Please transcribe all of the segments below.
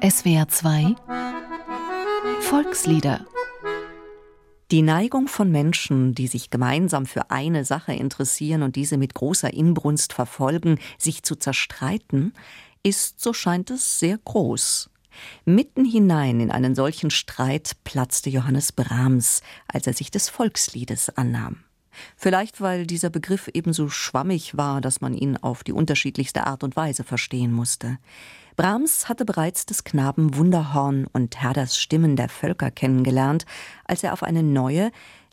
SWR 2 Volkslieder die Neigung von Menschen, die sich gemeinsam für eine Sache interessieren und diese mit großer Inbrunst verfolgen, sich zu zerstreiten, ist, so scheint es, sehr groß. Mitten hinein in einen solchen Streit platzte Johannes Brahms, als er sich des Volksliedes annahm. Vielleicht weil dieser Begriff ebenso schwammig war, dass man ihn auf die unterschiedlichste Art und Weise verstehen musste. Brahms hatte bereits des Knaben Wunderhorn und Herders Stimmen der Völker kennengelernt, als er auf eine neue,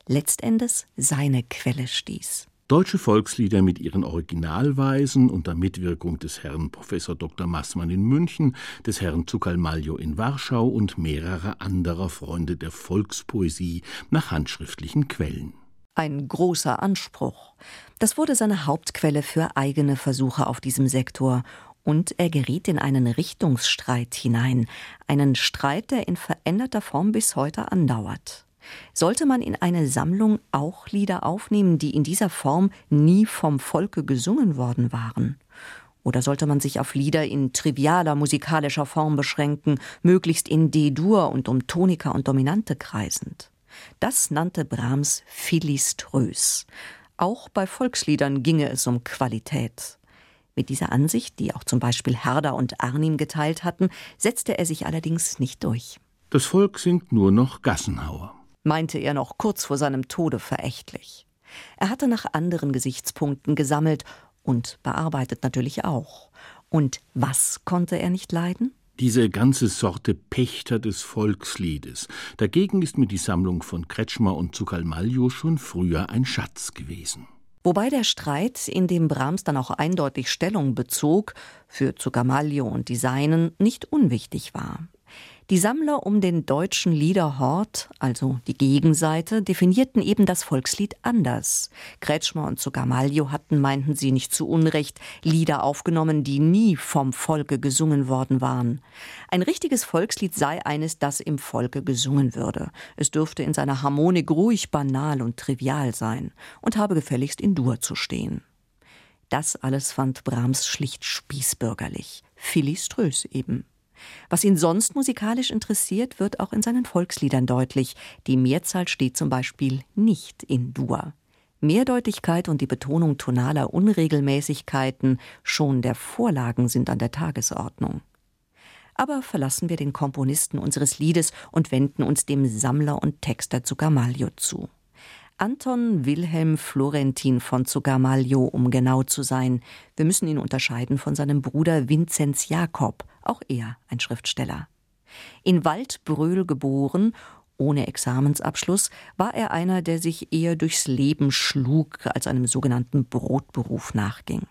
letztendes seine Quelle stieß. Deutsche Volkslieder mit ihren Originalweisen unter Mitwirkung des Herrn Professor Dr. Maßmann in München, des Herrn Zuckermaljo in Warschau und mehrerer anderer Freunde der Volkspoesie nach handschriftlichen Quellen. Ein großer Anspruch. Das wurde seine Hauptquelle für eigene Versuche auf diesem Sektor. Und er geriet in einen Richtungsstreit hinein, einen Streit, der in veränderter Form bis heute andauert. Sollte man in eine Sammlung auch Lieder aufnehmen, die in dieser Form nie vom Volke gesungen worden waren? Oder sollte man sich auf Lieder in trivialer musikalischer Form beschränken, möglichst in D-Dur und um Tonika und Dominante kreisend? Das nannte Brahms philiströs. Auch bei Volksliedern ginge es um Qualität. Mit dieser Ansicht, die auch zum Beispiel Herder und Arnim geteilt hatten, setzte er sich allerdings nicht durch. Das Volk singt nur noch Gassenhauer, meinte er noch kurz vor seinem Tode verächtlich. Er hatte nach anderen Gesichtspunkten gesammelt und bearbeitet natürlich auch. Und was konnte er nicht leiden? diese ganze Sorte Pächter des Volksliedes. Dagegen ist mir die Sammlung von Kretschmer und Zuckermaljo schon früher ein Schatz gewesen. Wobei der Streit, in dem Brahms dann auch eindeutig Stellung bezog, für Zuckermaljo und die Seinen nicht unwichtig war. Die Sammler um den deutschen Liederhort, also die Gegenseite, definierten eben das Volkslied anders. Kretschmer und Zuckermalio hatten, meinten sie nicht zu Unrecht, Lieder aufgenommen, die nie vom Volke gesungen worden waren. Ein richtiges Volkslied sei eines, das im Volke gesungen würde. Es dürfte in seiner Harmonik ruhig, banal und trivial sein und habe gefälligst in Dur zu stehen. Das alles fand Brahms schlicht spießbürgerlich, philiströs eben. Was ihn sonst musikalisch interessiert, wird auch in seinen Volksliedern deutlich. Die Mehrzahl steht zum Beispiel nicht in Dur. Mehrdeutigkeit und die Betonung tonaler Unregelmäßigkeiten schon der Vorlagen sind an der Tagesordnung. Aber verlassen wir den Komponisten unseres Liedes und wenden uns dem Sammler und Texter Zuckermaglio zu. Anton Wilhelm Florentin von Zuckermaglio, um genau zu sein. Wir müssen ihn unterscheiden von seinem Bruder Vinzenz Jakob, auch er ein Schriftsteller. In Waldbröl geboren, ohne Examensabschluss, war er einer, der sich eher durchs Leben schlug, als einem sogenannten Brotberuf nachging.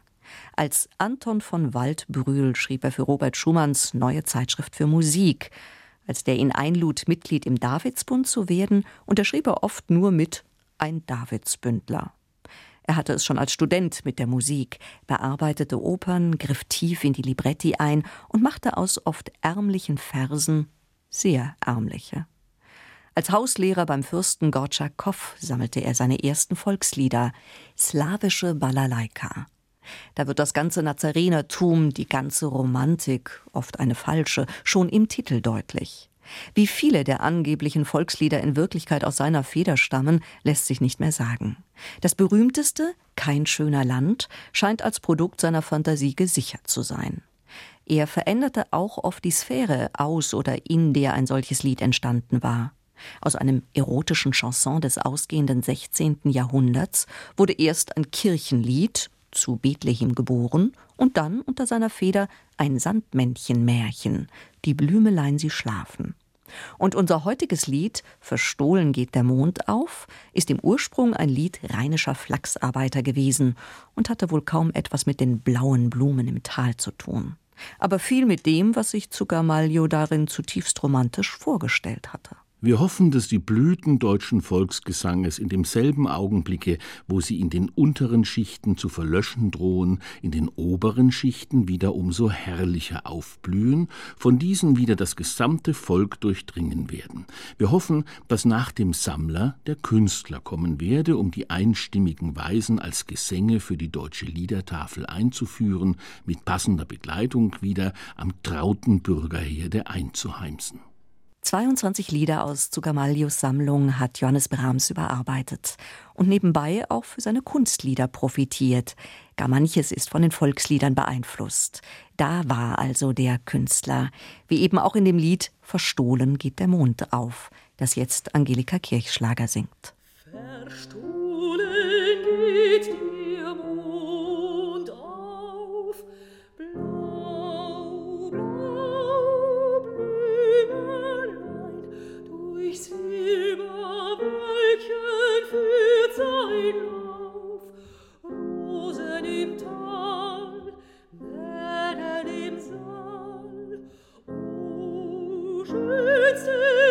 Als Anton von Waldbrühl schrieb er für Robert Schumanns neue Zeitschrift für Musik. Als der ihn einlud, Mitglied im Davidsbund zu werden, unterschrieb er oft nur mit ein Davidsbündler. Er hatte es schon als Student mit der Musik, bearbeitete Opern, griff tief in die Libretti ein und machte aus oft ärmlichen Versen sehr ärmliche. Als Hauslehrer beim Fürsten Gortschakow sammelte er seine ersten Volkslieder, slawische Balalaika. Da wird das ganze Nazarenertum, die ganze Romantik, oft eine falsche, schon im Titel deutlich. Wie viele der angeblichen Volkslieder in Wirklichkeit aus seiner Feder stammen, lässt sich nicht mehr sagen. Das berühmteste, Kein schöner Land, scheint als Produkt seiner Fantasie gesichert zu sein. Er veränderte auch oft die Sphäre aus oder in der ein solches Lied entstanden war. Aus einem erotischen Chanson des ausgehenden 16. Jahrhunderts wurde erst ein Kirchenlied, zu Bethlehem geboren, und dann unter seiner Feder ein Sandmännchenmärchen, die Blümelein sie schlafen. Und unser heutiges Lied Verstohlen geht der Mond auf ist im Ursprung ein Lied rheinischer Flachsarbeiter gewesen und hatte wohl kaum etwas mit den blauen Blumen im Tal zu tun, aber viel mit dem, was sich Zuckermalio darin zutiefst romantisch vorgestellt hatte. Wir hoffen, dass die Blüten deutschen Volksgesanges in demselben Augenblicke, wo sie in den unteren Schichten zu verlöschen drohen, in den oberen Schichten wieder umso herrlicher aufblühen, von diesen wieder das gesamte Volk durchdringen werden. Wir hoffen, dass nach dem Sammler der Künstler kommen werde, um die einstimmigen Weisen als Gesänge für die deutsche Liedertafel einzuführen, mit passender Begleitung wieder am trauten Bürgerherde einzuheimsen. 22 Lieder aus Zugamalios Sammlung hat Johannes Brahms überarbeitet und nebenbei auch für seine Kunstlieder profitiert. Gar manches ist von den Volksliedern beeinflusst. Da war also der Künstler, wie eben auch in dem Lied Verstohlen geht der Mond auf, das jetzt Angelika Kirchschlager singt. Verstohlen geht Christus.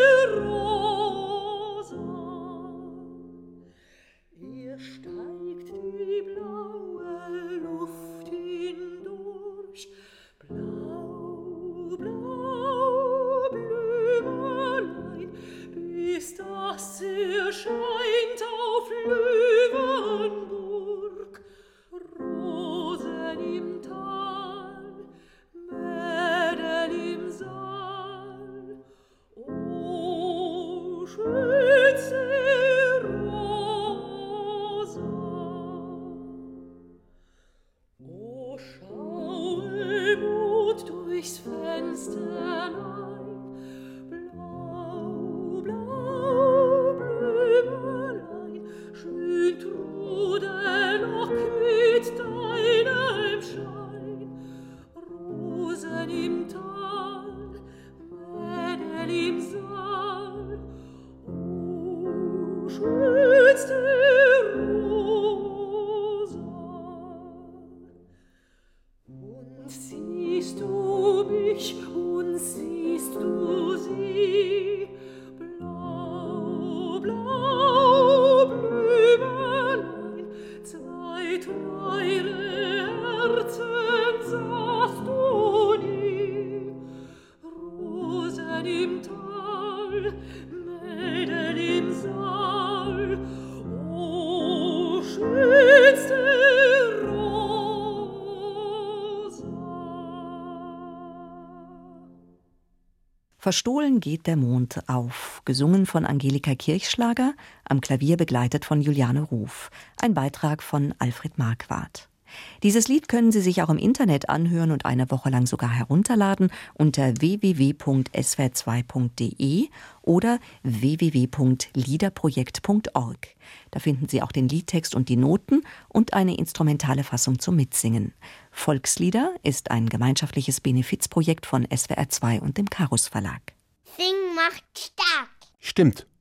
Verstohlen geht der Mond auf, gesungen von Angelika Kirchschlager, am Klavier begleitet von Juliane Ruf. Ein Beitrag von Alfred Marquardt. Dieses Lied können Sie sich auch im Internet anhören und eine Woche lang sogar herunterladen unter www.swr2.de oder www.liederprojekt.org. Da finden Sie auch den Liedtext und die Noten und eine instrumentale Fassung zum Mitsingen. Volkslieder ist ein gemeinschaftliches Benefizprojekt von SWR2 und dem Karus Verlag. Sing macht stark. Stimmt.